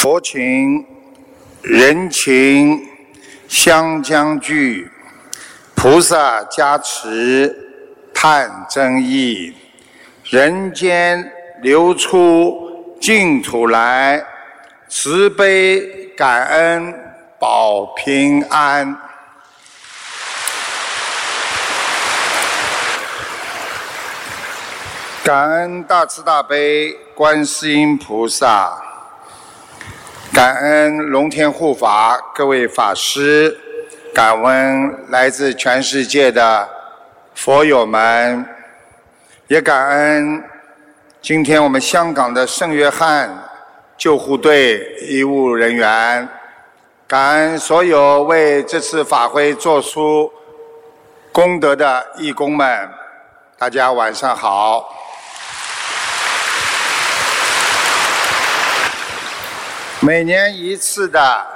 佛情、人情相将聚，菩萨加持探真意，人间流出净土来，慈悲感恩保平安。感恩大慈大悲观世音菩萨，感恩龙天护法各位法师，感恩来自全世界的佛友们，也感恩今天我们香港的圣约翰救护队医务人员，感恩所有为这次法会做出功德的义工们，大家晚上好。每年一次的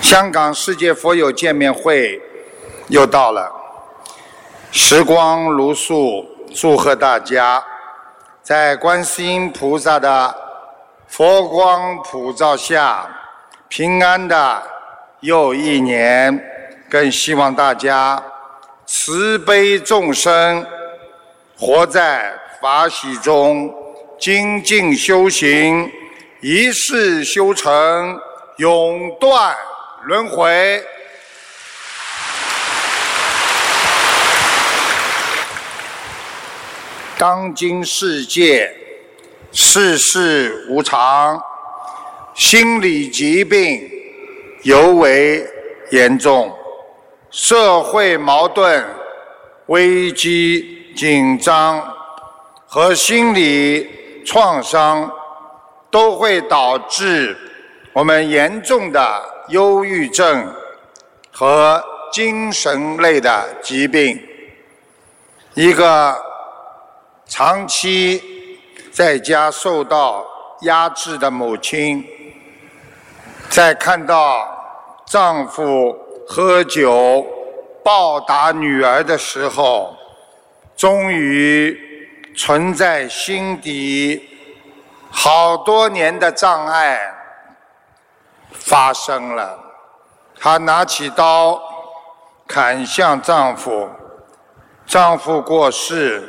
香港世界佛友见面会又到了，时光如梭，祝贺大家在观世音菩萨的佛光普照下平安的又一年，更希望大家慈悲众生，活在法喜中，精进修行。一世修成，永断轮回。当今世界世事无常，心理疾病尤为严重，社会矛盾、危机紧张和心理创伤。都会导致我们严重的忧郁症和精神类的疾病。一个长期在家受到压制的母亲，在看到丈夫喝酒暴打女儿的时候，终于存在心底。好多年的障碍发生了，她拿起刀砍向丈夫，丈夫过世，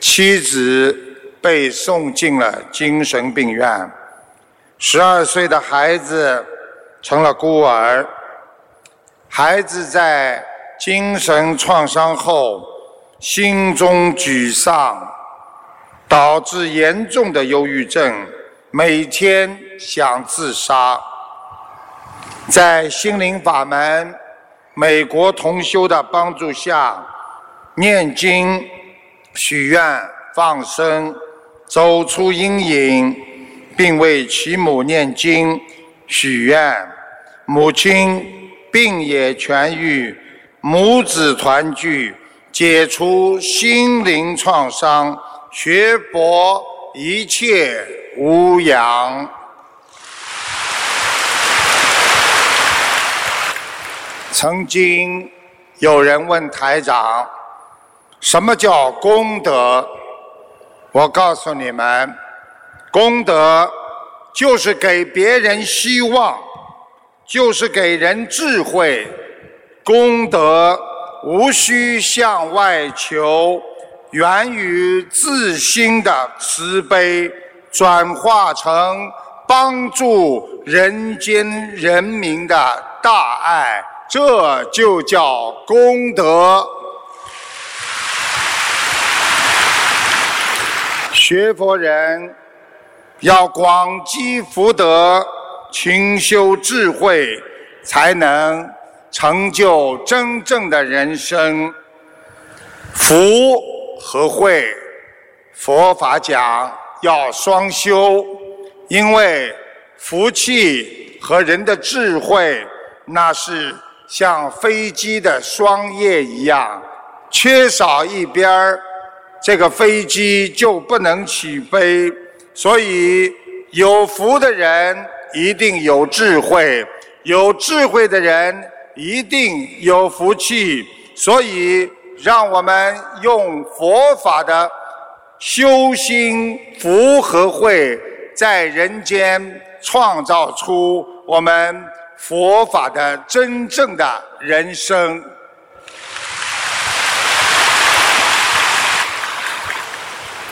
妻子被送进了精神病院，十二岁的孩子成了孤儿。孩子在精神创伤后，心中沮丧。导致严重的忧郁症，每天想自杀。在心灵法门、美国同修的帮助下，念经、许愿、放生，走出阴影，并为其母念经、许愿，母亲病也痊愈，母子团聚，解除心灵创伤。学佛一切无恙。曾经有人问台长：“什么叫功德？”我告诉你们，功德就是给别人希望，就是给人智慧。功德无需向外求。源于自心的慈悲，转化成帮助人间人民的大爱，这就叫功德。学佛人要广积福德，勤修智慧，才能成就真正的人生福。和会佛法讲要双修，因为福气和人的智慧那是像飞机的双叶一样，缺少一边儿，这个飞机就不能起飞。所以有福的人一定有智慧，有智慧的人一定有福气。所以。让我们用佛法的修心福和慧，在人间创造出我们佛法的真正的人生。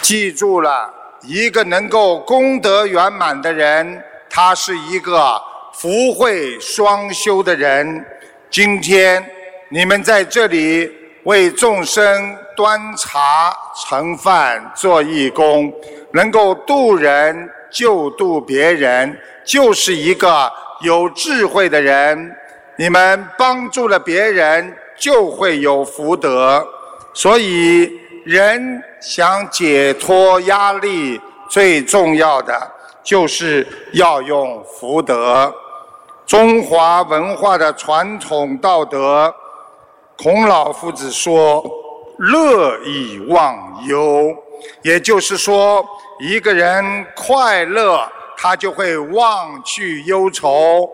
记住了，一个能够功德圆满的人，他是一个福慧双修的人。今天你们在这里为众生端茶盛饭做义工，能够度人救度别人，就是一个有智慧的人。你们帮助了别人，就会有福德。所以。人想解脱压力，最重要的就是要用福德。中华文化的传统道德，孔老夫子说：“乐以忘忧。”也就是说，一个人快乐，他就会忘去忧愁。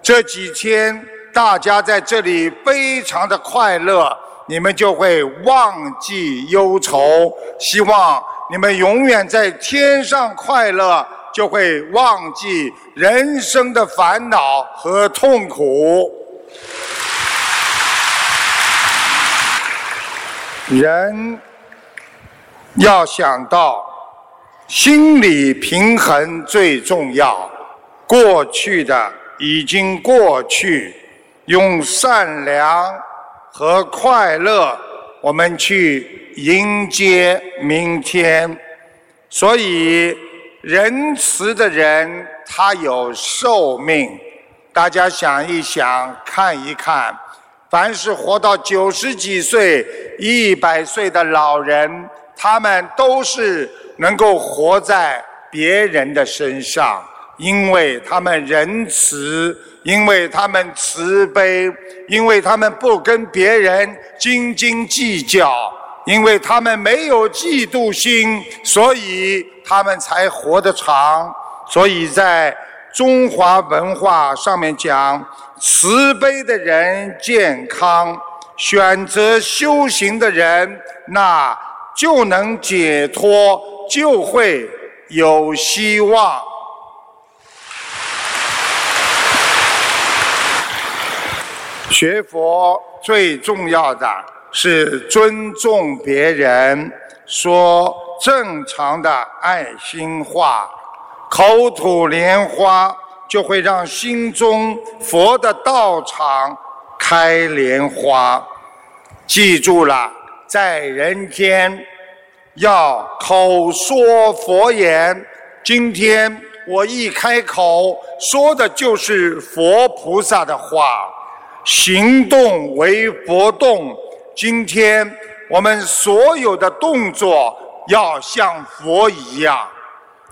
这几天大家在这里非常的快乐。你们就会忘记忧愁，希望你们永远在天上快乐，就会忘记人生的烦恼和痛苦。人要想到心理平衡最重要，过去的已经过去，用善良。和快乐，我们去迎接明天。所以，仁慈的人他有寿命。大家想一想，看一看，凡是活到九十几岁、一百岁的老人，他们都是能够活在别人的身上，因为他们仁慈。因为他们慈悲，因为他们不跟别人斤斤计较，因为他们没有嫉妒心，所以他们才活得长。所以在中华文化上面讲，慈悲的人健康，选择修行的人，那就能解脱，就会有希望。学佛最重要的是尊重别人，说正常的爱心话，口吐莲花就会让心中佛的道场开莲花。记住了，在人间要口说佛言。今天我一开口说的就是佛菩萨的话。行动为佛动，今天我们所有的动作要像佛一样，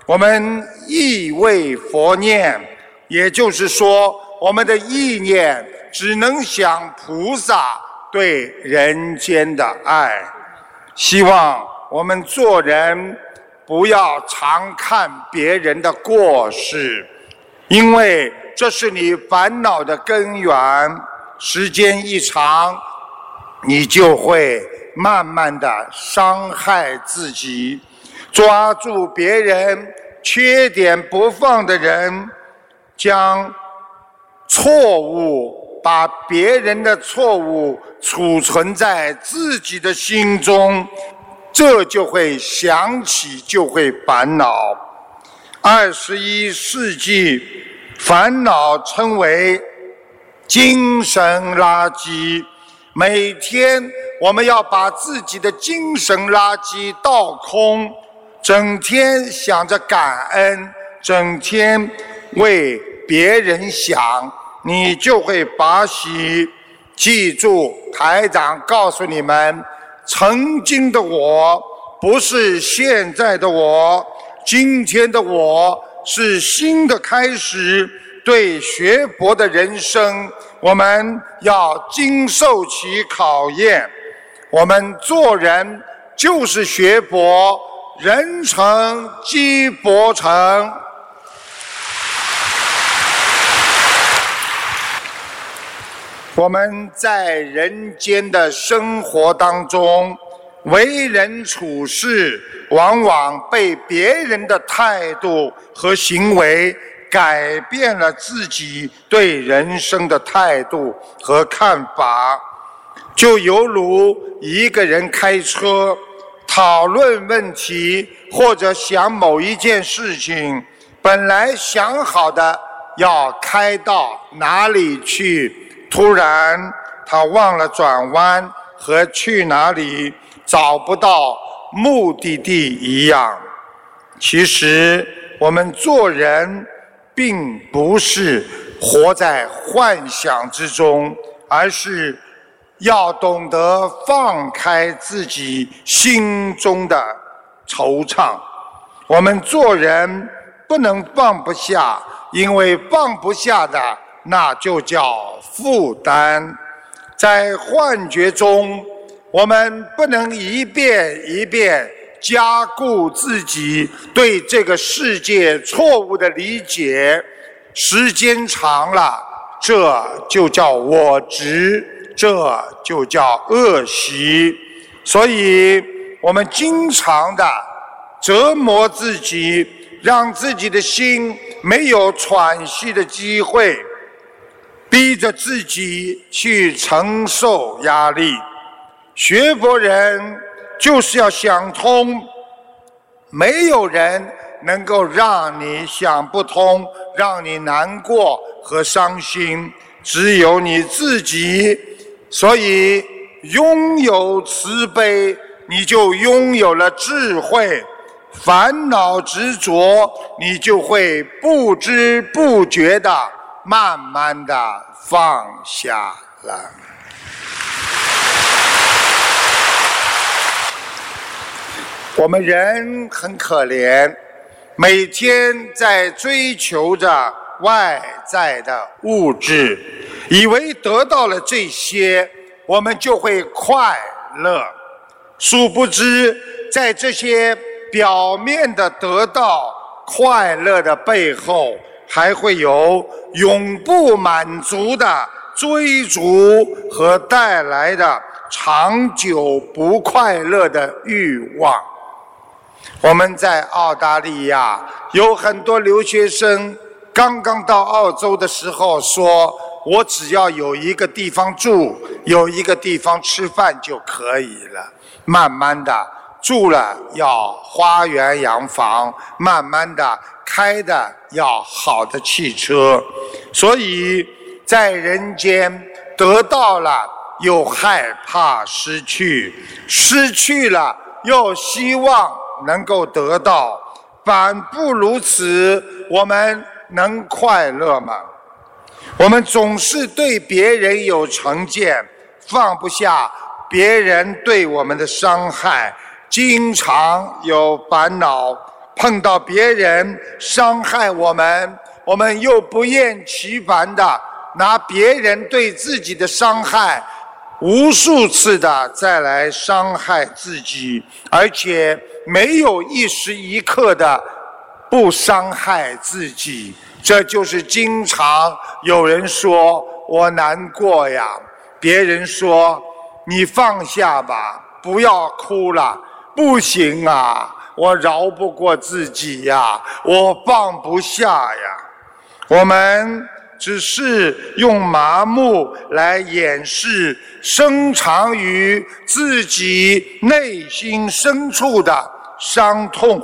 我们意为佛念，也就是说，我们的意念只能想菩萨对人间的爱。希望我们做人不要常看别人的过失，因为这是你烦恼的根源。时间一长，你就会慢慢的伤害自己。抓住别人缺点不放的人，将错误把别人的错误储存在自己的心中，这就会想起就会烦恼。二十一世纪，烦恼称为。精神垃圾，每天我们要把自己的精神垃圾倒空，整天想着感恩，整天为别人想，你就会把喜。记住，台长告诉你们：曾经的我不是现在的我，今天的我是新的开始。对学佛的人生，我们要经受起考验。我们做人就是学佛，人成即佛成。我们在人间的生活当中，为人处事往往被别人的态度和行为改变了自己对人生的态度和看法，就犹如一个人开车讨论问题或者想某一件事情，本来想好的要开到哪里去，突然他忘了转弯和去哪里。找不到目的地一样，其实我们做人并不是活在幻想之中，而是要懂得放开自己心中的惆怅。我们做人不能放不下，因为放不下的那就叫负担，在幻觉中。我们不能一遍一遍加固自己对这个世界错误的理解，时间长了，这就叫我执，这就叫恶习。所以，我们经常的折磨自己，让自己的心没有喘息的机会，逼着自己去承受压力。学佛人就是要想通，没有人能够让你想不通，让你难过和伤心，只有你自己。所以，拥有慈悲，你就拥有了智慧；烦恼执着，你就会不知不觉的慢慢的放下了。我们人很可怜，每天在追求着外在的物质，以为得到了这些，我们就会快乐。殊不知，在这些表面的得到快乐的背后，还会有永不满足的追逐和带来的长久不快乐的欲望。我们在澳大利亚有很多留学生，刚刚到澳洲的时候说：“我只要有一个地方住，有一个地方吃饭就可以了。”慢慢的住了要花园洋房，慢慢的开的要好的汽车，所以在人间得到了又害怕失去，失去了又希望。能够得到，反不如此，我们能快乐吗？我们总是对别人有成见，放不下别人对我们的伤害，经常有烦恼。碰到别人伤害我们，我们又不厌其烦的拿别人对自己的伤害。无数次的再来伤害自己，而且没有一时一刻的不伤害自己，这就是经常有人说我难过呀，别人说你放下吧，不要哭了，不行啊，我饶不过自己呀，我放不下呀，我们。只是用麻木来掩饰深藏于自己内心深处的伤痛。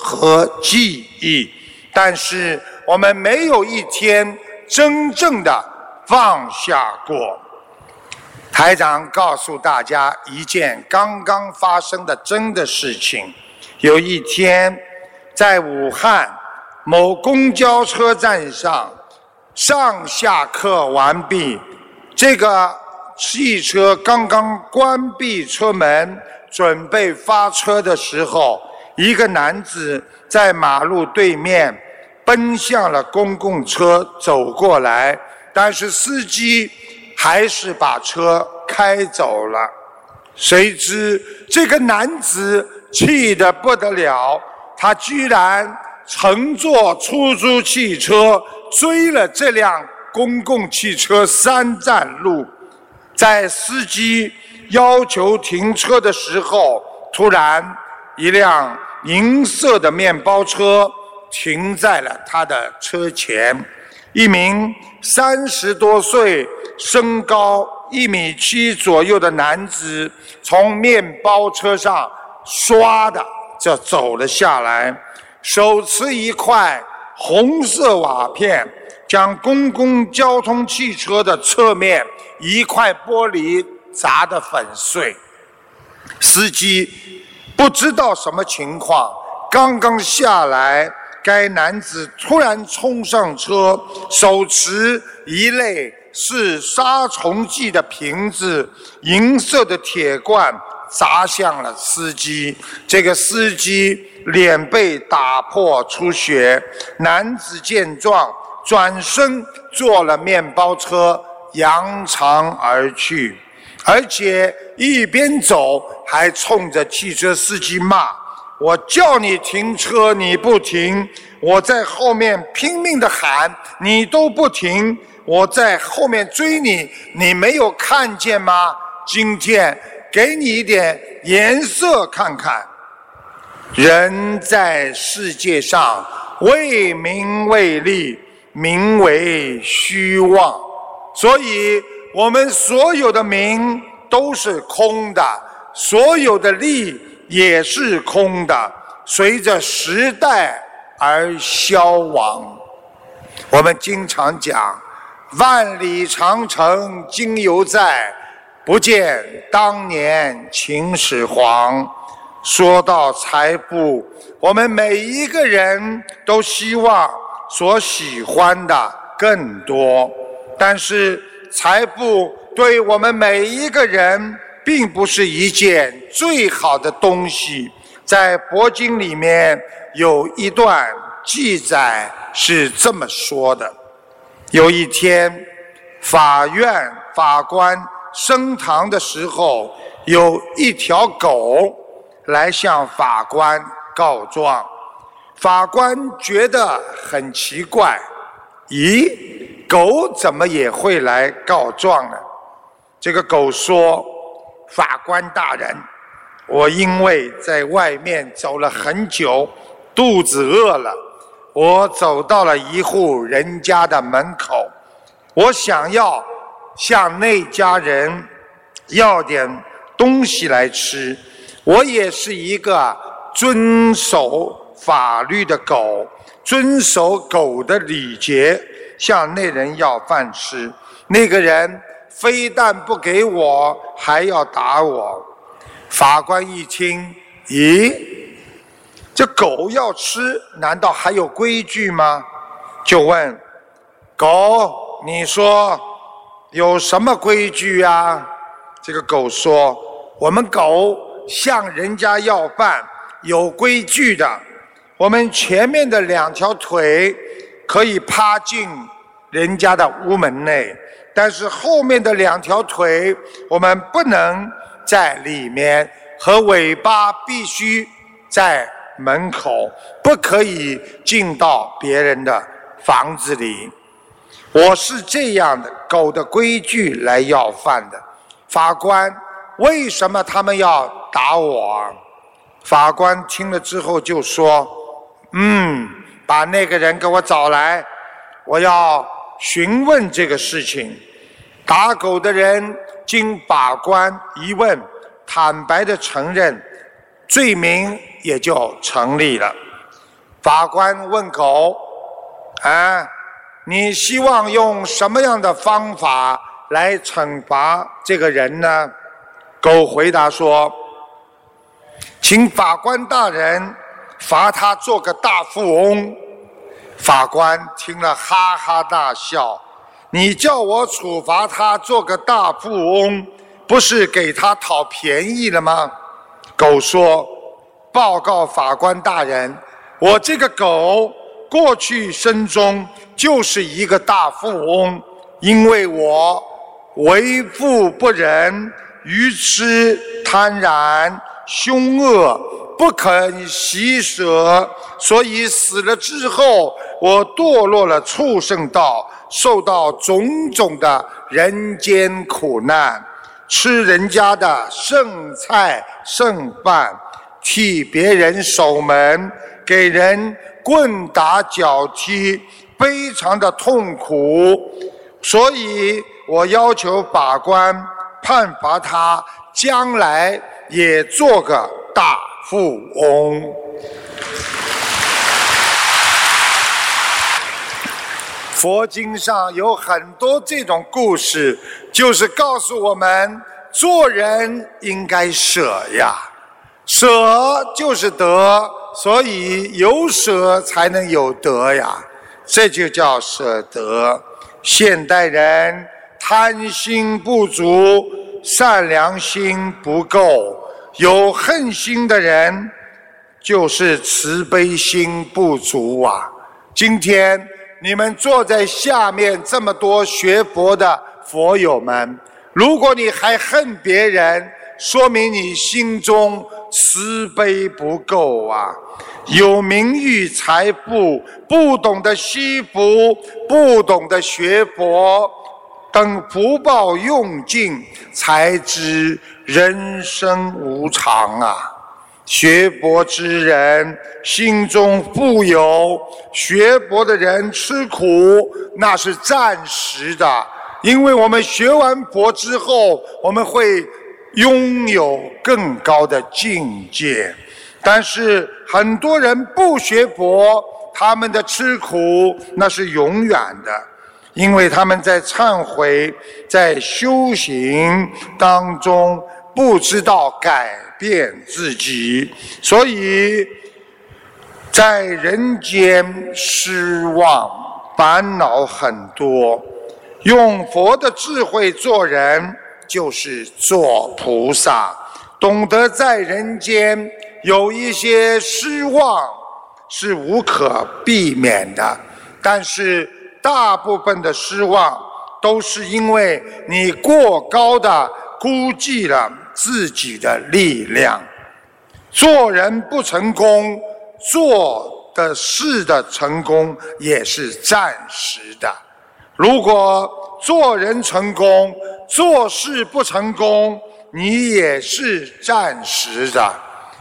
和记忆，但是我们没有一天真正的放下过。台长告诉大家一件刚刚发生的真的事情：有一天，在武汉某公交车站上。上下课完毕，这个汽车刚刚关闭车门，准备发车的时候，一个男子在马路对面奔向了公共车走过来，但是司机还是把车开走了。谁知这个男子气得不得了，他居然乘坐出租汽车。追了这辆公共汽车三站路，在司机要求停车的时候，突然一辆银色的面包车停在了他的车前。一名三十多岁、身高一米七左右的男子从面包车上唰的就走了下来，手持一块红色瓦片，将公共交通汽车的侧面一块玻璃砸得粉碎。司机不知道什么情况，刚刚下来。该男子突然冲上车，手持一类是杀虫剂的瓶子，银色的铁罐砸向了司机。这个司机脸被打破出血。男子见状，转身坐了面包车，扬长而去，而且一边走还冲着汽车司机骂。我叫你停车，你不停；我在后面拼命的喊，你都不停。我在后面追你，你没有看见吗？今天给你一点颜色看看。人在世界上为名为利，名为虚妄，所以我们所有的名都是空的，所有的利。也是空的，随着时代而消亡。我们经常讲“万里长城今犹在，不见当年秦始皇”。说到财富，我们每一个人都希望所喜欢的更多，但是财富对我们每一个人。并不是一件最好的东西。在佛经里面有一段记载是这么说的：有一天，法院法官升堂的时候，有一条狗来向法官告状。法官觉得很奇怪，咦，狗怎么也会来告状呢？这个狗说。法官大人，我因为在外面走了很久，肚子饿了，我走到了一户人家的门口，我想要向那家人要点东西来吃。我也是一个遵守法律的狗，遵守狗的礼节，向那人要饭吃。那个人。非但不给我，还要打我。法官一听，咦，这狗要吃，难道还有规矩吗？就问狗：“你说有什么规矩啊？”这个狗说：“我们狗向人家要饭有规矩的，我们前面的两条腿可以趴进人家的屋门内。”但是后面的两条腿，我们不能在里面，和尾巴必须在门口，不可以进到别人的房子里。我是这样的狗的规矩来要饭的。法官，为什么他们要打我？法官听了之后就说：“嗯，把那个人给我找来，我要。”询问这个事情，打狗的人经法官一问，坦白的承认，罪名也就成立了。法官问狗：“啊，你希望用什么样的方法来惩罚这个人呢？”狗回答说：“请法官大人罚他做个大富翁。”法官听了，哈哈大笑：“你叫我处罚他做个大富翁，不是给他讨便宜了吗？”狗说：“报告法官大人，我这个狗过去生中就是一个大富翁，因为我为富不仁、愚痴、贪婪、凶恶。”不肯洗舍，所以死了之后，我堕落了畜生道，受到种种的人间苦难。吃人家的剩菜剩饭，替别人守门，给人棍打脚踢，非常的痛苦。所以我要求法官判罚他，将来也做个大富翁。佛经上有很多这种故事，就是告诉我们做人应该舍呀，舍就是得，所以有舍才能有得呀，这就叫舍得。现代人贪心不足，善良心不够，有恨心的人就是慈悲心不足啊。今天。你们坐在下面这么多学佛的佛友们，如果你还恨别人，说明你心中慈悲不够啊！有名誉、财富，不懂得惜福，不懂得学佛，等福报用尽，才知人生无常啊！学佛之人心中富有，学佛的人吃苦，那是暂时的。因为我们学完佛之后，我们会拥有更高的境界。但是很多人不学佛，他们的吃苦那是永远的，因为他们在忏悔、在修行当中不知道改。变自己，所以在人间失望、烦恼很多。用佛的智慧做人，就是做菩萨。懂得在人间有一些失望是无可避免的，但是大部分的失望都是因为你过高的估计了。自己的力量，做人不成功，做的事的成功也是暂时的。如果做人成功，做事不成功，你也是暂时的。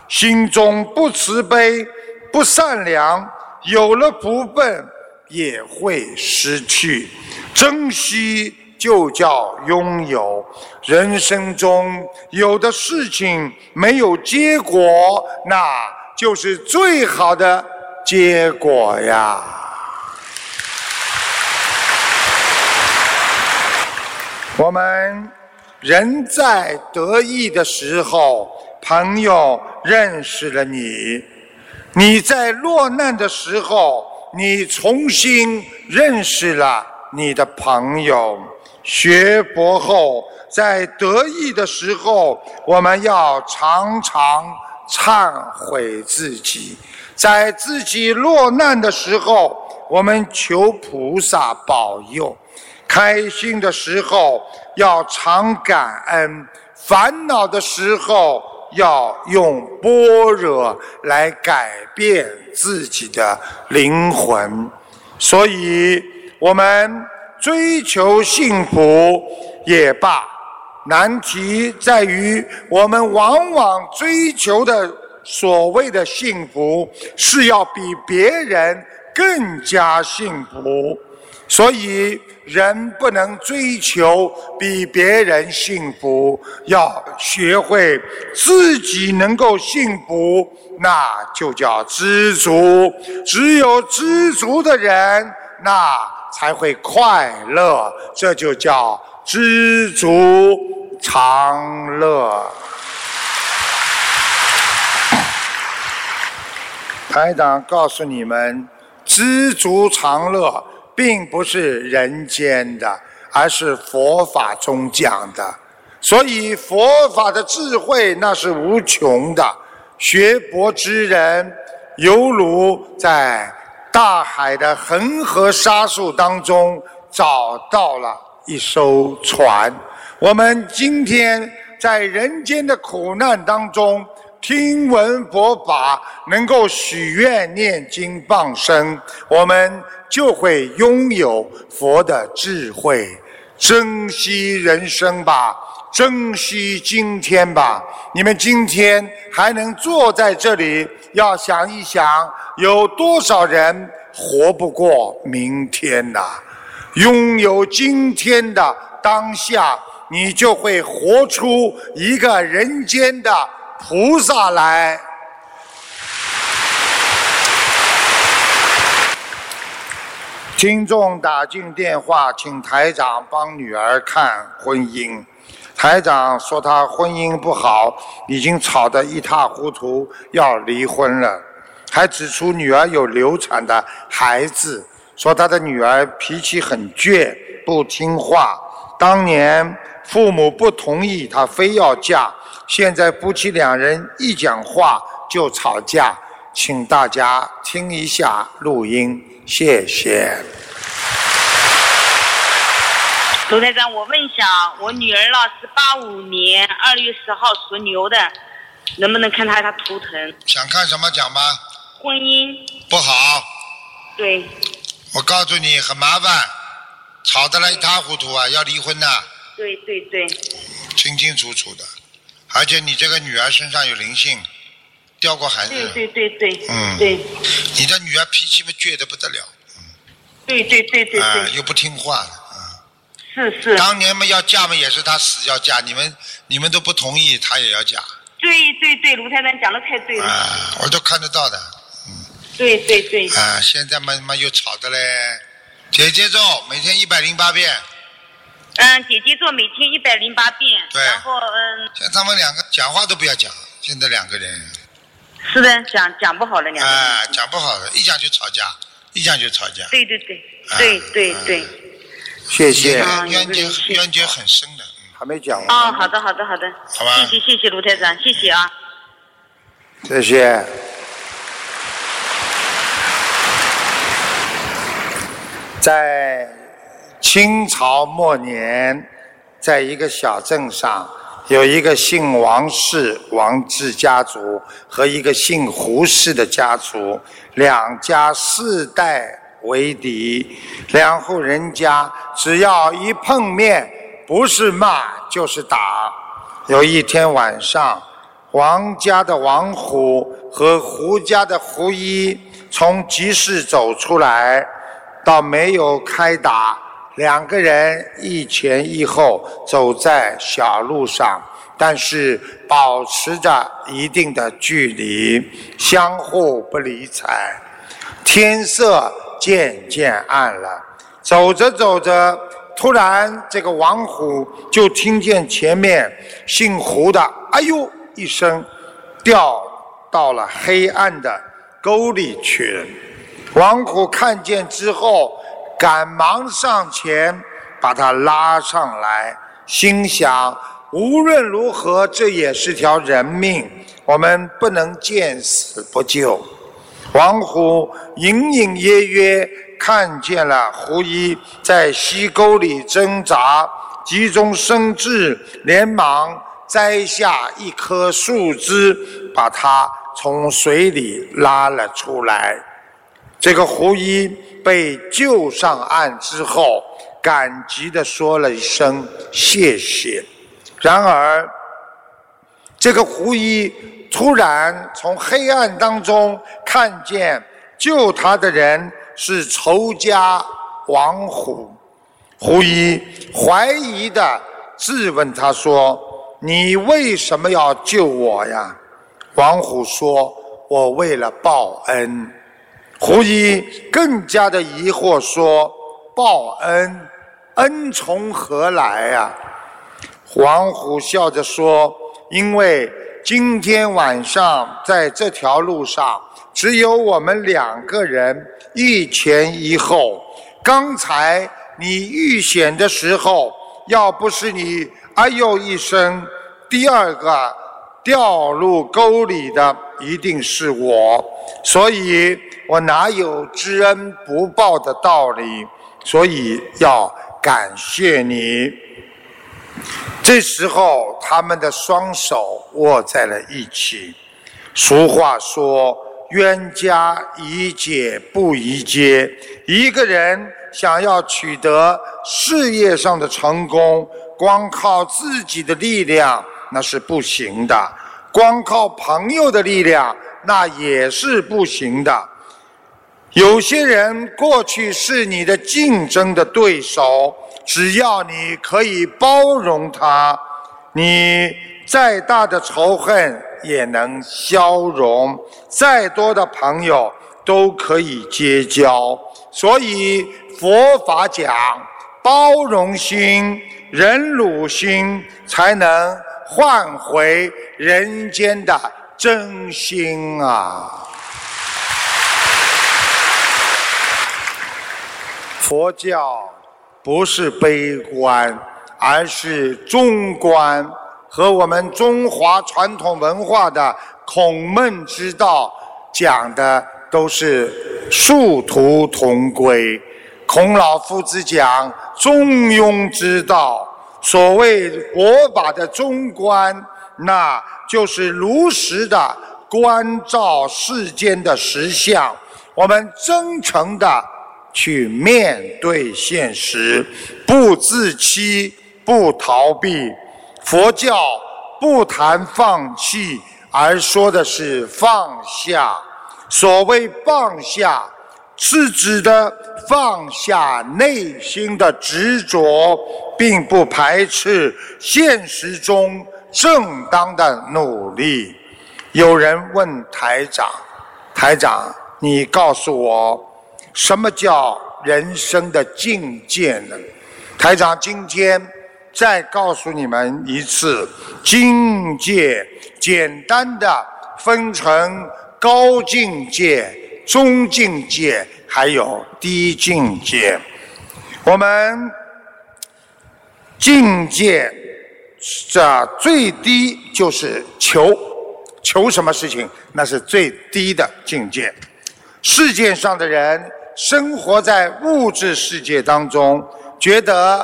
心中不慈悲、不善良，有了福分也会失去。珍惜。就叫拥有。人生中有的事情没有结果，那就是最好的结果呀。我们人在得意的时候，朋友认识了你；你在落难的时候，你重新认识了你的朋友。学佛后，在得意的时候，我们要常常忏悔自己；在自己落难的时候，我们求菩萨保佑；开心的时候要常感恩；烦恼的时候要用般若来改变自己的灵魂。所以，我们。追求幸福也罢，难题在于我们往往追求的所谓的幸福是要比别人更加幸福，所以人不能追求比别人幸福，要学会自己能够幸福，那就叫知足。只有知足的人，那。才会快乐，这就叫知足常乐。台长告诉你们，知足常乐并不是人间的，而是佛法中讲的。所以佛法的智慧那是无穷的。学佛之人，犹如在。大海的恒河沙数当中找到了一艘船。我们今天在人间的苦难当中听闻佛法，能够许愿念经放生，我们就会拥有佛的智慧。珍惜人生吧，珍惜今天吧。你们今天还能坐在这里，要想一想，有多少人活不过明天呐？拥有今天的当下，你就会活出一个人间的菩萨来。听众打进电话，请台长帮女儿看婚姻。台长说他婚姻不好，已经吵得一塌糊涂，要离婚了。还指出女儿有流产的孩子。说他的女儿脾气很倔，不听话。当年父母不同意，她非要嫁。现在夫妻两人一讲话就吵架，请大家听一下录音，谢谢。卢台长，我问一下，我女儿呢是八五年二月十号属牛的，能不能看她她图腾？想看什么讲吧。婚姻不好。对。我告诉你很麻烦，吵得来一塌糊涂啊，要离婚呐。对对对。清清楚楚的，而且你这个女儿身上有灵性，掉过孩子。对对对对。嗯。对。你的女儿脾气嘛倔得不得了。嗯。对对对对对。啊，又不听话的啊。是是。当年嘛要嫁嘛也是她死要嫁，你们你们都不同意，她也要嫁。对对对，卢太太讲的太对了。啊，我都看得到的。嗯对对对。啊，现在嘛嘛又吵的嘞，姐姐咒每天一百零八遍。嗯，姐姐做每天一百零八遍。对。然后嗯。像他们两个讲话都不要讲，现在两个人。是的，讲讲不好了两个人。啊，讲不好了，一讲就吵架，一讲就吵架。对对对，对对对。谢谢。冤结冤结很深的，还没讲完。哦，好的好的好的。好吧。谢谢谢谢卢台长，谢谢啊。谢谢。在清朝末年，在一个小镇上，有一个姓王氏王氏家族和一个姓胡氏的家族，两家世代为敌，两户人家只要一碰面，不是骂就是打。有一天晚上，王家的王虎和胡家的胡一从集市走出来。倒没有开打，两个人一前一后走在小路上，但是保持着一定的距离，相互不理睬。天色渐渐暗了，走着走着，突然这个王虎就听见前面姓胡的“哎呦”一声，掉到了黑暗的沟里去。王虎看见之后，赶忙上前把他拉上来，心想：无论如何，这也是条人命，我们不能见死不救。王虎隐隐约约看见了胡一在溪沟里挣扎，急中生智，连忙摘下一棵树枝，把他从水里拉了出来。这个胡一被救上岸之后，感激地说了一声谢谢。然而，这个胡一突然从黑暗当中看见救他的人是仇家王虎，胡一怀疑地质问他说：“你为什么要救我呀？”王虎说：“我为了报恩。”胡一更加的疑惑说：“报恩，恩从何来呀？”黄虎笑着说：“因为今天晚上在这条路上只有我们两个人，一前一后。刚才你遇险的时候，要不是你哎呦一声，第二个掉入沟里的一定是我，所以。”我哪有知恩不报的道理？所以要感谢你。这时候，他们的双手握在了一起。俗话说：“冤家宜解不宜结。”一个人想要取得事业上的成功，光靠自己的力量那是不行的，光靠朋友的力量那也是不行的。有些人过去是你的竞争的对手，只要你可以包容他，你再大的仇恨也能消融，再多的朋友都可以结交。所以佛法讲包容心。忍辱心才能换回人间的真心啊！佛教不是悲观，而是中观，和我们中华传统文化的孔孟之道讲的都是殊途同归。孔老夫子讲中庸之道，所谓佛法的中观，那就是如实的关照世间的实相。我们真诚的去面对现实，不自欺，不逃避。佛教不谈放弃，而说的是放下。所谓放下。是指的放下内心的执着，并不排斥现实中正当的努力。有人问台长：“台长，你告诉我，什么叫人生的境界呢？”台长今天再告诉你们一次，境界简单的分成高境界。中境界还有低境界，我们境界这最低？就是求求什么事情，那是最低的境界。世界上的人生活在物质世界当中，觉得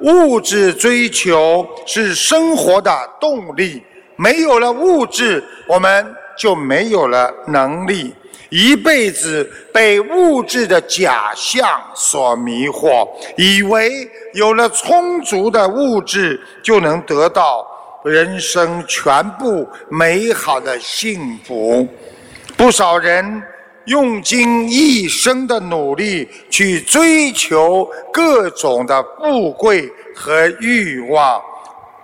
物质追求是生活的动力，没有了物质，我们就没有了能力。一辈子被物质的假象所迷惑，以为有了充足的物质就能得到人生全部美好的幸福。不少人用尽一生的努力去追求各种的富贵和欲望，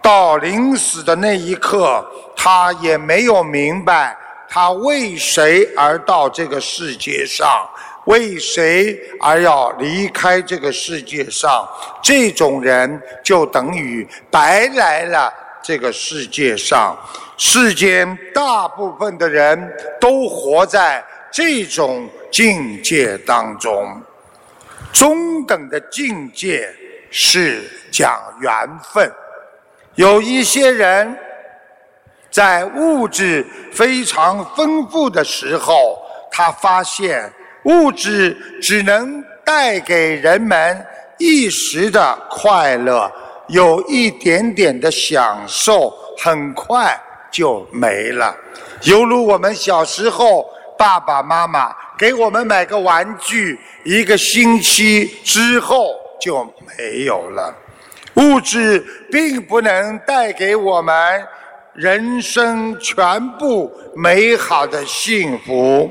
到临死的那一刻，他也没有明白。他为谁而到这个世界上？为谁而要离开这个世界上？这种人就等于白来了这个世界上。世间大部分的人都活在这种境界当中。中等的境界是讲缘分，有一些人。在物质非常丰富的时候，他发现物质只能带给人们一时的快乐，有一点点的享受，很快就没了。犹如我们小时候，爸爸妈妈给我们买个玩具，一个星期之后就没有了。物质并不能带给我们。人生全部美好的幸福，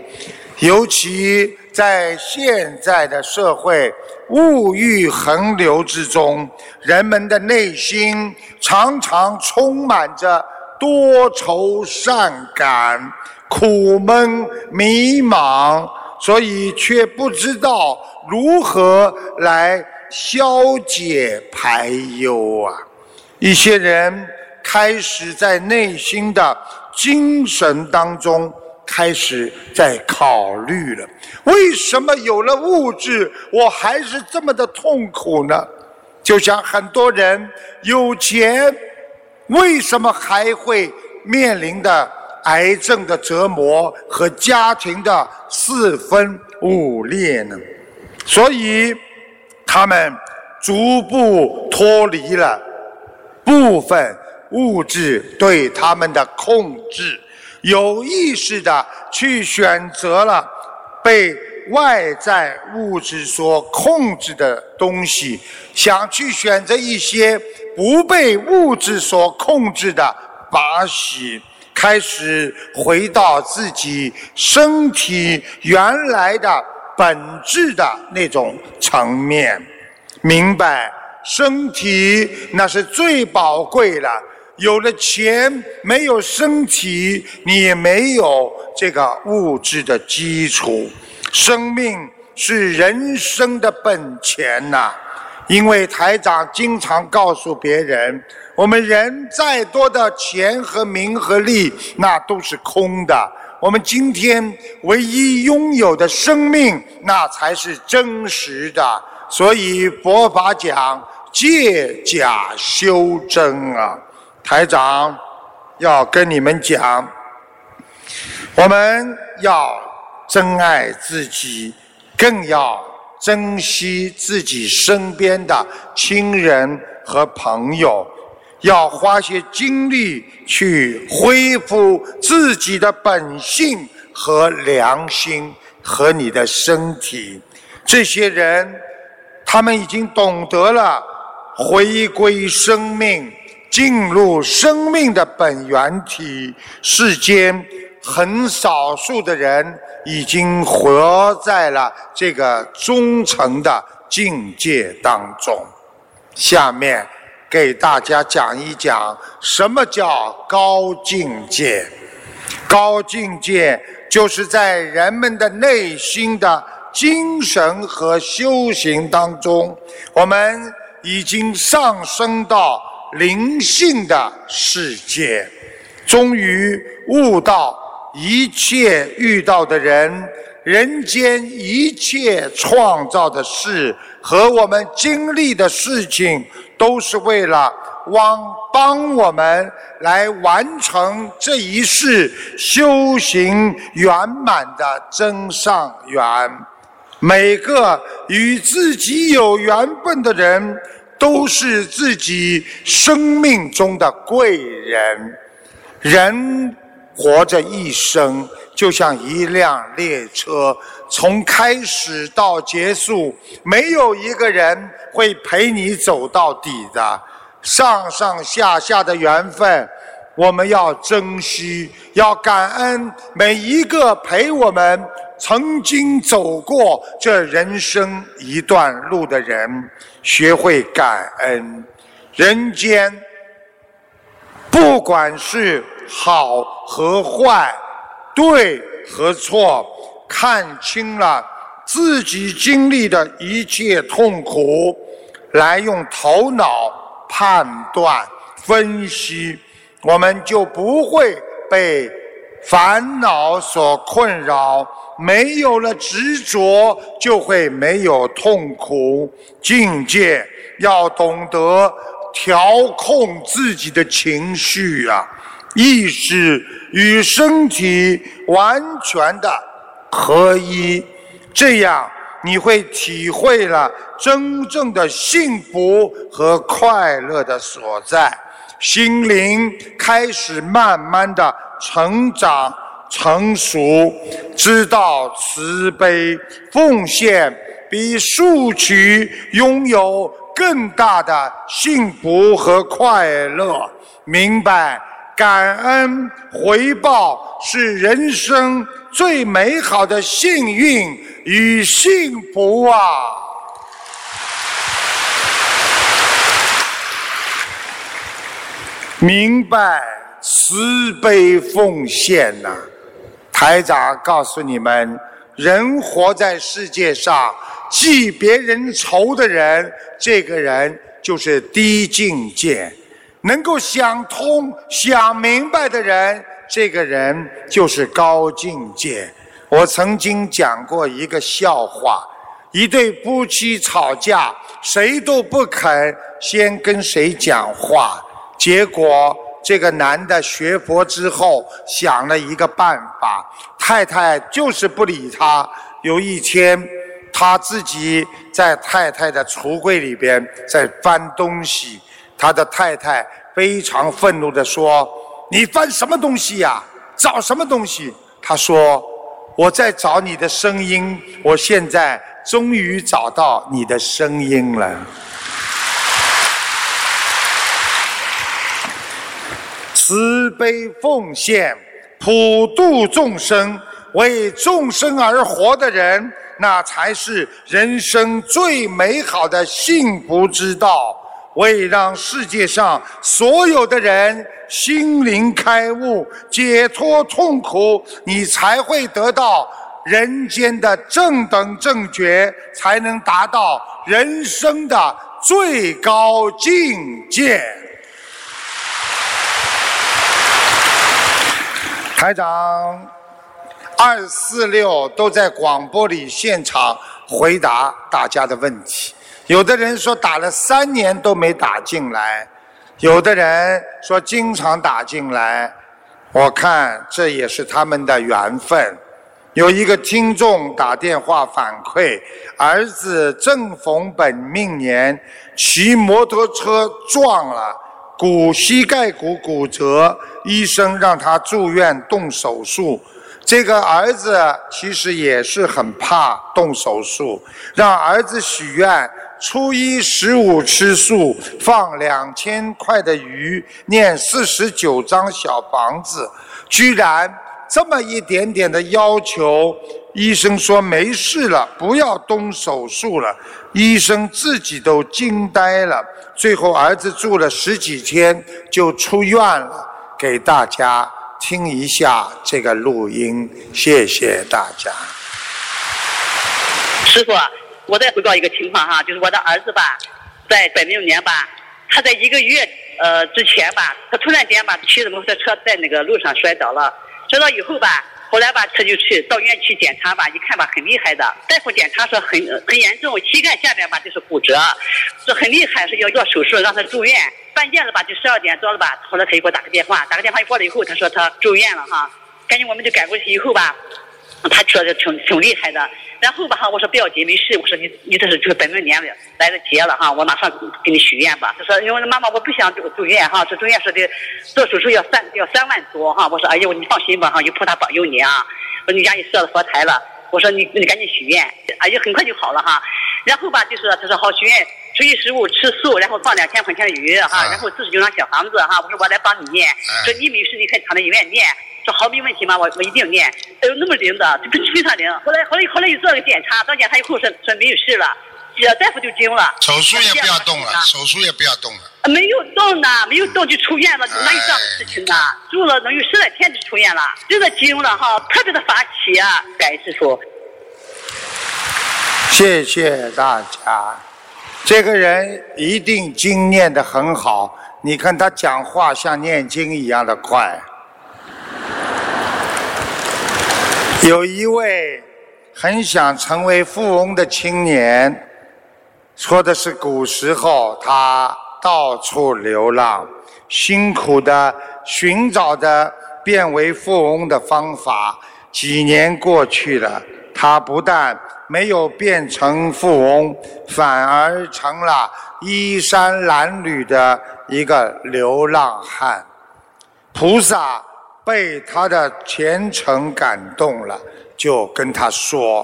尤其在现在的社会物欲横流之中，人们的内心常常充满着多愁善感、苦闷迷茫，所以却不知道如何来消解排忧啊！一些人。开始在内心的精神当中开始在考虑了：为什么有了物质，我还是这么的痛苦呢？就像很多人有钱，为什么还会面临的癌症的折磨和家庭的四分五裂呢？所以他们逐步脱离了部分。物质对他们的控制，有意识的去选择了被外在物质所控制的东西，想去选择一些不被物质所控制的把戏，开始回到自己身体原来的本质的那种层面，明白身体那是最宝贵的。有了钱，没有身体，你也没有这个物质的基础。生命是人生的本钱呐！因为台长经常告诉别人，我们人再多的钱和名和利，那都是空的。我们今天唯一拥有的生命，那才是真实的。所以佛法讲借假修真啊。台长要跟你们讲，我们要珍爱自己，更要珍惜自己身边的亲人和朋友，要花些精力去恢复自己的本性和良心和你的身体。这些人，他们已经懂得了回归生命。进入生命的本源体，世间很少数的人已经活在了这个忠诚的境界当中。下面给大家讲一讲什么叫高境界。高境界就是在人们的内心的精神和修行当中，我们已经上升到。灵性的世界，终于悟到一切遇到的人、人间一切创造的事和我们经历的事情，都是为了往帮我们来完成这一世修行圆满的真上缘。每个与自己有缘分的人。都是自己生命中的贵人。人活着一生，就像一辆列车，从开始到结束，没有一个人会陪你走到底的。上上下下的缘分，我们要珍惜，要感恩每一个陪我们。曾经走过这人生一段路的人，学会感恩。人间不管是好和坏，对和错，看清了自己经历的一切痛苦，来用头脑判断分析，我们就不会被烦恼所困扰。没有了执着，就会没有痛苦。境界要懂得调控自己的情绪啊，意识与身体完全的合一，这样你会体会了真正的幸福和快乐的所在，心灵开始慢慢的成长。成熟，知道慈悲奉献比索取拥有更大的幸福和快乐，明白感恩回报是人生最美好的幸运与幸福啊！明白慈悲奉献呐。台长告诉你们：人活在世界上，记别人仇的人，这个人就是低境界；能够想通、想明白的人，这个人就是高境界。我曾经讲过一个笑话：一对夫妻吵架，谁都不肯先跟谁讲话，结果。这个男的学佛之后想了一个办法，太太就是不理他。有一天，他自己在太太的橱柜里边在翻东西，他的太太非常愤怒地说：“你翻什么东西呀？找什么东西？”他说：“我在找你的声音，我现在终于找到你的声音了。慈悲奉献，普度众生，为众生而活的人，那才是人生最美好的幸福之道。为让世界上所有的人心灵开悟、解脱痛苦，你才会得到人间的正等正觉，才能达到人生的最高境界。台长，二四六都在广播里现场回答大家的问题。有的人说打了三年都没打进来，有的人说经常打进来。我看这也是他们的缘分。有一个听众打电话反馈，儿子正逢本命年，骑摩托车撞了。骨膝盖骨骨折，医生让他住院动手术。这个儿子其实也是很怕动手术，让儿子许愿：初一十五吃素，放两千块的鱼，念四十九张小房子。居然这么一点点的要求，医生说没事了，不要动手术了。医生自己都惊呆了。最后，儿子住了十几天就出院了。给大家听一下这个录音，谢谢大家。师傅，我再汇报一个情况哈，就是我的儿子吧，在本命年吧，他在一个月呃之前吧，他突然间吧骑着摩托车在那个路上摔倒了，摔倒以后吧。后来吧，他就去到医院去检查吧，一看吧，很厉害的。大夫检查说很很严重，膝盖下面吧就是骨折，这很厉害，是要做手术，让他住院。半夜了吧，就十二点多了吧，后来他又给我打个电话，打个电话一过来以后，他说他住院了哈，赶紧我们就赶过去以后吧，他说的挺挺厉害的。然后吧哈，我说不要紧，没事。我说你你这是就是本命年了，来了节了哈，我马上给你许愿吧。他说因为妈妈我不想住住院哈，这住院说的做手术要三要三万多哈。我说哎呀，你放心吧哈，有菩萨保佑你啊。我说你家里设了佛台了，我说你你赶紧许愿，哎呀很快就好了哈。然后吧就是他说好许愿，初一十五吃素，然后放两千块钱的鱼哈，然后四十九张小房子哈。我说我来帮你念，说你没事你可以躺在医院念。说好没问题嘛？我我一定念。哎呦，那么灵的，这非常灵。后来后来后来又做了个检查，做检查以后说说没有事了，这大夫就惊了。手术也不要动了，手术也不要动了。没有动呢，没有动就出院了，哪有这样的事情呢？住了能有十来天就出院了，真的惊了哈，特别的发奇啊！感谢师傅。谢谢大家，这个人一定经念的很好，你看他讲话像念经一样的快。有一位很想成为富翁的青年，说的是古时候他到处流浪，辛苦的寻找着变为富翁的方法。几年过去了，他不但没有变成富翁，反而成了衣衫褴褛的一个流浪汉。菩萨。被他的虔诚感动了，就跟他说：“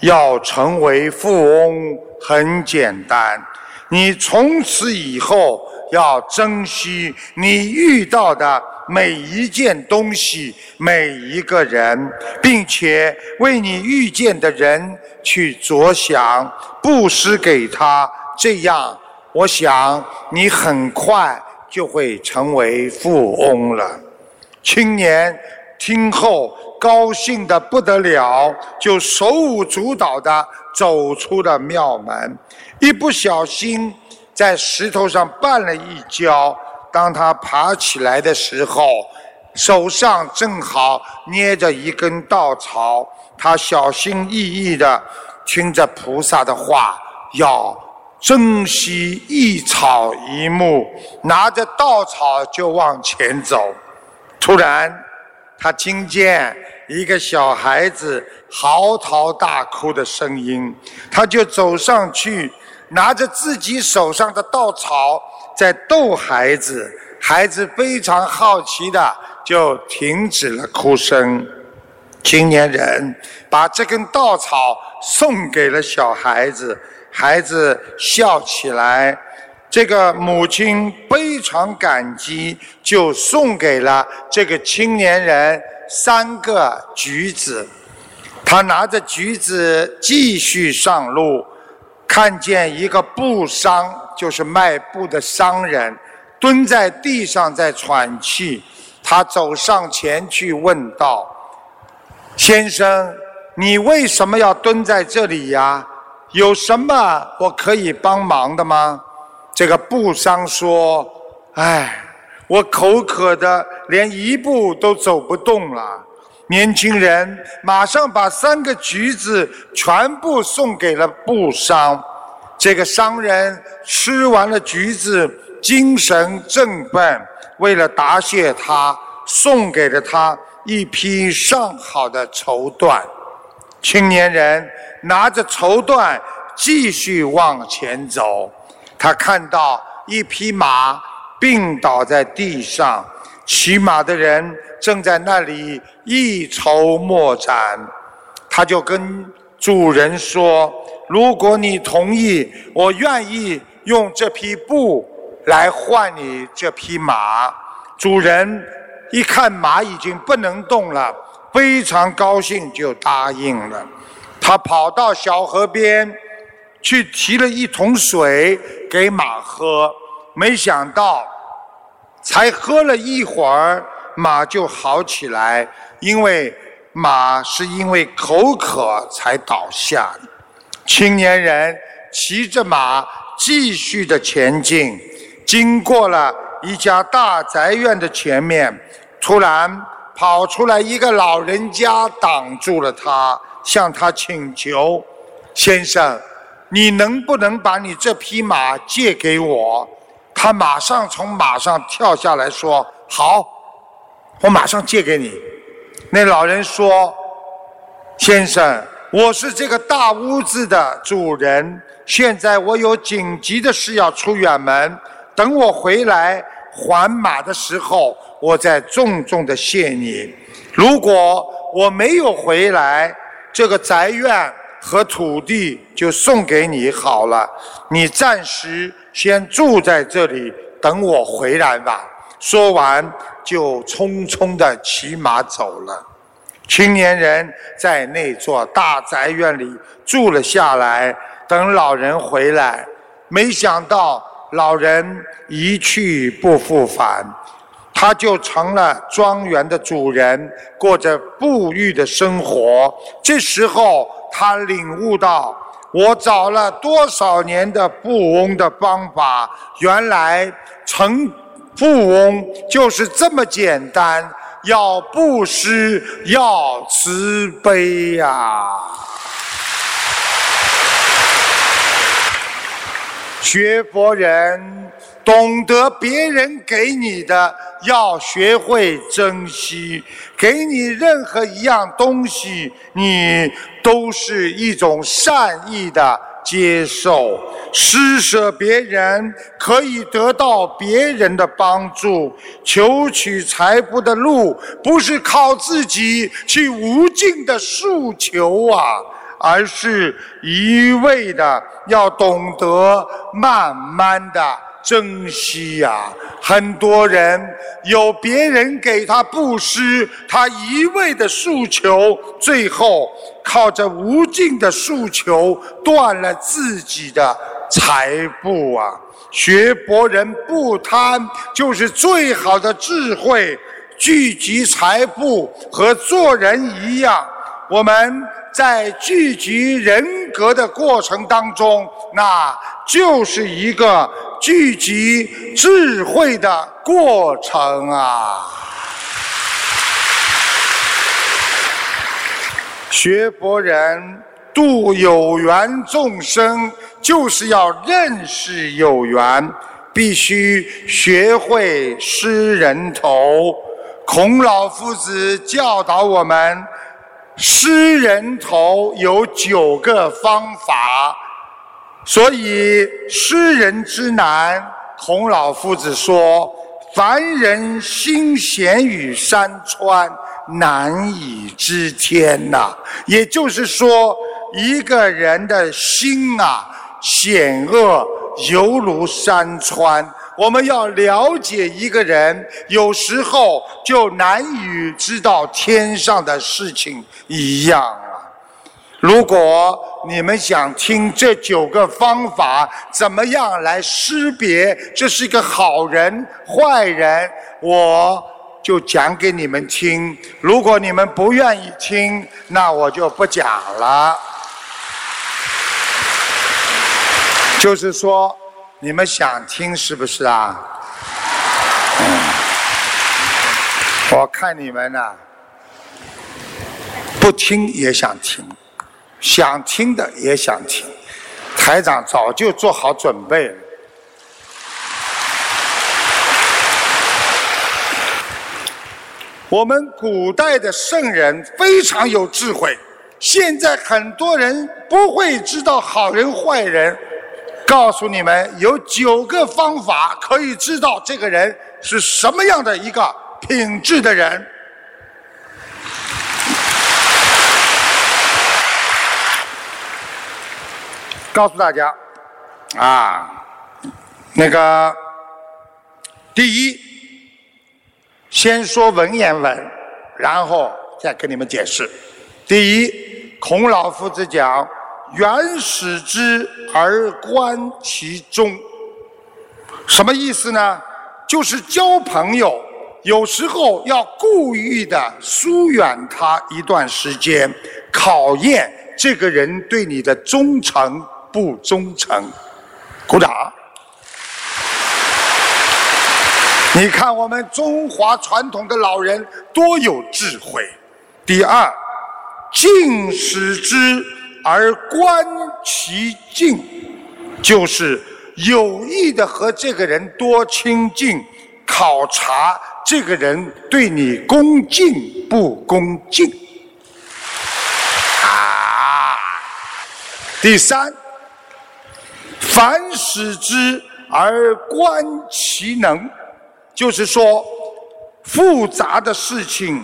要成为富翁很简单，你从此以后要珍惜你遇到的每一件东西、每一个人，并且为你遇见的人去着想，布施给他。这样，我想你很快就会成为富翁了。”青年听后高兴的不得了，就手舞足蹈的走出了庙门。一不小心在石头上绊了一跤，当他爬起来的时候，手上正好捏着一根稻草。他小心翼翼的听着菩萨的话，要珍惜一草一木，拿着稻草就往前走。突然，他听见一个小孩子嚎啕大哭的声音，他就走上去，拿着自己手上的稻草在逗孩子。孩子非常好奇的就停止了哭声。青年人把这根稻草送给了小孩子，孩子笑起来。这个母亲非常感激，就送给了这个青年人三个橘子。他拿着橘子继续上路，看见一个布商，就是卖布的商人，蹲在地上在喘气。他走上前去问道：“先生，你为什么要蹲在这里呀？有什么我可以帮忙的吗？”这个布商说：“哎，我口渴的连一步都走不动了。”年轻人马上把三个橘子全部送给了布商。这个商人吃完了橘子，精神振奋。为了答谢他，送给了他一批上好的绸缎。青年人拿着绸缎继续往前走。他看到一匹马病倒在地上，骑马的人正在那里一筹莫展。他就跟主人说：“如果你同意，我愿意用这匹布来换你这匹马。”主人一看马已经不能动了，非常高兴，就答应了。他跑到小河边。去提了一桶水给马喝，没想到才喝了一会儿，马就好起来。因为马是因为口渴才倒下。青年人骑着马继续的前进，经过了一家大宅院的前面，突然跑出来一个老人家，挡住了他，向他请求：“先生。”你能不能把你这匹马借给我？他马上从马上跳下来说：“好，我马上借给你。”那老人说：“先生，我是这个大屋子的主人，现在我有紧急的事要出远门。等我回来还马的时候，我再重重的谢你。如果我没有回来，这个宅院……”和土地就送给你好了，你暂时先住在这里，等我回来吧。说完，就匆匆的骑马走了。青年人在那座大宅院里住了下来，等老人回来，没想到老人一去不复返，他就成了庄园的主人，过着富裕的生活。这时候。他领悟到，我找了多少年的富翁的方法，原来成富翁就是这么简单，要布施，要慈悲呀。学佛人懂得别人给你的，要学会珍惜。给你任何一样东西，你都是一种善意的接受。施舍别人，可以得到别人的帮助。求取财富的路，不是靠自己去无尽的诉求啊，而是一味的要懂得慢慢的。珍惜呀！很多人有别人给他布施，他一味的诉求，最后靠着无尽的诉求断了自己的财富啊！学博人不贪，就是最好的智慧。聚集财富和做人一样，我们在聚集人格的过程当中，那就是一个。聚集智慧的过程啊！学佛人度有缘众生，就是要认识有缘，必须学会施人头。孔老夫子教导我们，施人头有九个方法。所以，施人之难，孔老夫子说：凡人心闲于山川，难以知天呐。也就是说，一个人的心啊，险恶犹如山川。我们要了解一个人，有时候就难以知道天上的事情一样啊。如果你们想听这九个方法，怎么样来识别这是一个好人、坏人，我就讲给你们听。如果你们不愿意听，那我就不讲了。就是说。你们想听是不是啊？我看你们呢，不听也想听，想听的也想听。台长早就做好准备了。我们古代的圣人非常有智慧，现在很多人不会知道好人坏人。告诉你们，有九个方法可以知道这个人是什么样的一个品质的人。告诉大家，啊，那个第一，先说文言文，然后再跟你们解释。第一，孔老夫子讲。原始之而观其中，什么意思呢？就是交朋友，有时候要故意的疏远他一段时间，考验这个人对你的忠诚不忠诚。鼓掌！你看我们中华传统的老人多有智慧。第二，敬使之。而观其境，就是有意的和这个人多亲近，考察这个人对你恭敬不恭敬。啊！第三，凡使之而观其能，就是说复杂的事情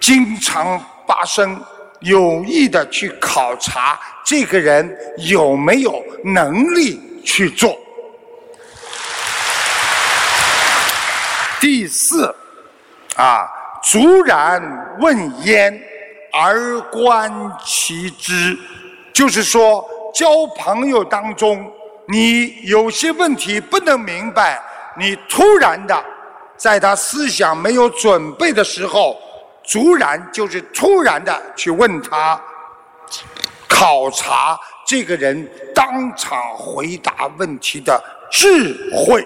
经常发生。有意的去考察这个人有没有能力去做。第四，啊，卒然问焉而观其知，就是说交朋友当中，你有些问题不能明白，你突然的在他思想没有准备的时候。突然就是突然的去问他，考察这个人当场回答问题的智慧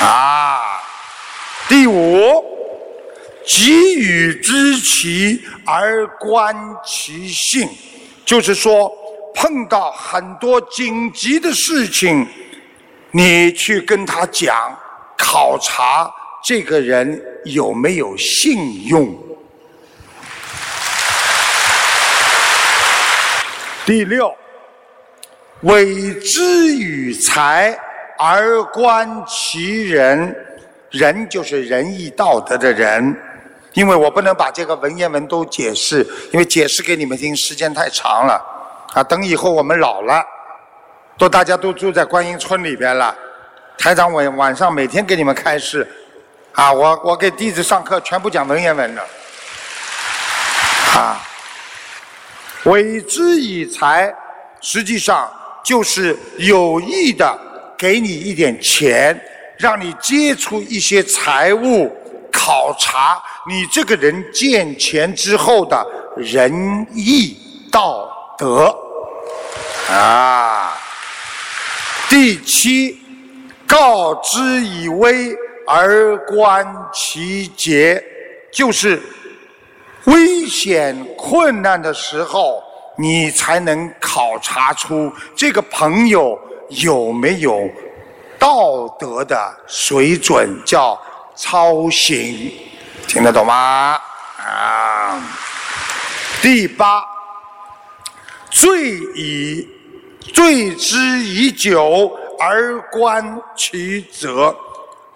啊。第五，给予知其而观其性，就是说碰到很多紧急的事情，你去跟他讲，考察。这个人有没有信用？第六，委之与财而观其人，人就是仁义道德的人。因为我不能把这个文言文都解释，因为解释给你们听时间太长了。啊，等以后我们老了，都大家都住在观音村里边了，台长晚晚上每天给你们开示。啊，我我给弟子上课，全部讲文言文的。啊，委之以财，实际上就是有意的给你一点钱，让你接触一些财物，考察你这个人见钱之后的仁义道德。啊，第七，告之以威。而观其节，就是危险困难的时候，你才能考察出这个朋友有没有道德的水准，叫操行，听得懂吗？啊，第八，醉以醉之以酒而观其则。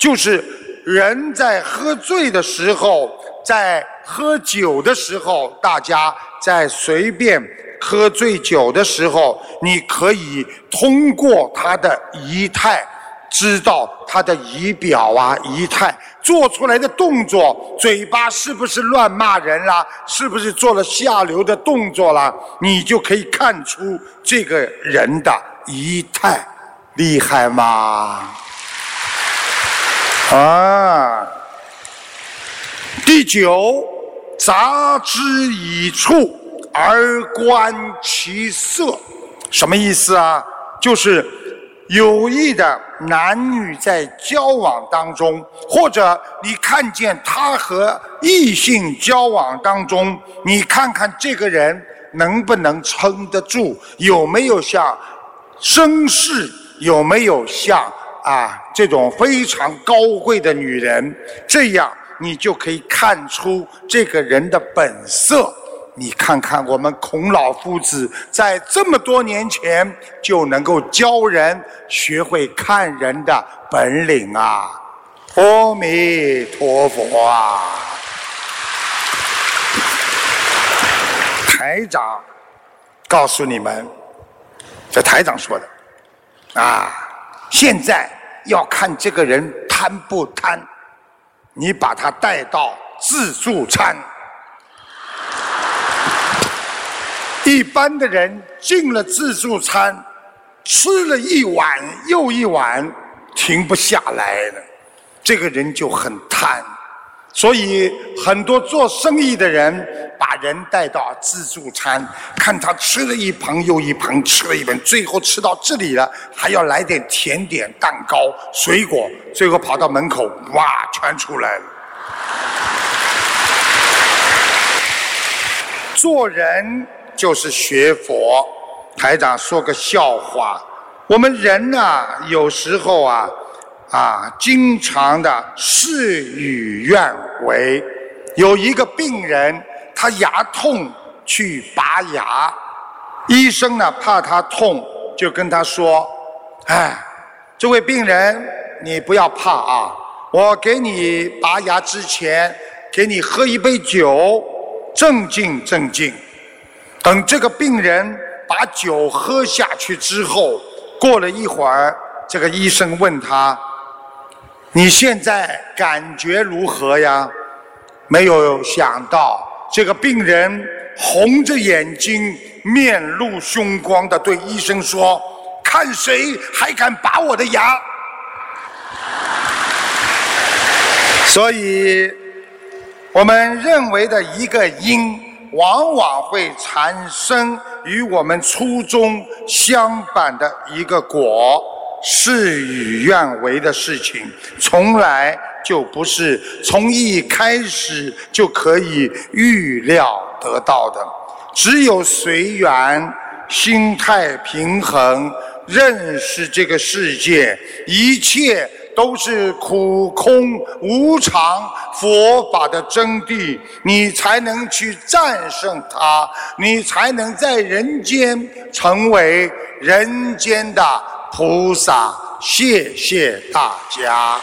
就是人在喝醉的时候，在喝酒的时候，大家在随便喝醉酒的时候，你可以通过他的仪态。知道他的仪表啊、仪态，做出来的动作，嘴巴是不是乱骂人啦？是不是做了下流的动作啦？你就可以看出这个人的仪态，厉害吗？啊！第九，杂之以处而观其色，什么意思啊？就是。有意的男女在交往当中，或者你看见他和异性交往当中，你看看这个人能不能撑得住，有没有像绅士，有没有像啊这种非常高贵的女人，这样你就可以看出这个人的本色。你看看，我们孔老夫子在这么多年前就能够教人学会看人的本领啊！阿弥陀佛啊！台长告诉你们，这台长说的啊，现在要看这个人贪不贪，你把他带到自助餐。一般的人进了自助餐，吃了一碗又一碗，停不下来了。这个人就很贪，所以很多做生意的人把人带到自助餐，看他吃了一盆又一盆，吃了一盆，最后吃到这里了，还要来点甜点、蛋糕、水果，最后跑到门口，哇，全出来了。做人。就是学佛，台长说个笑话。我们人呐，有时候啊，啊，经常的事与愿违。有一个病人，他牙痛去拔牙，医生呢怕他痛，就跟他说：“哎，这位病人，你不要怕啊，我给你拔牙之前，给你喝一杯酒，镇静镇静。”等这个病人把酒喝下去之后，过了一会儿，这个医生问他：“你现在感觉如何呀？”没有想到，这个病人红着眼睛、面露凶光的对医生说：“看谁还敢拔我的牙！”所以，我们认为的一个因。往往会产生与我们初衷相反的一个果，事与愿违的事情，从来就不是从一开始就可以预料得到的。只有随缘，心态平衡，认识这个世界，一切。都是苦空无常佛法的真谛，你才能去战胜它，你才能在人间成为人间的菩萨。谢谢大家。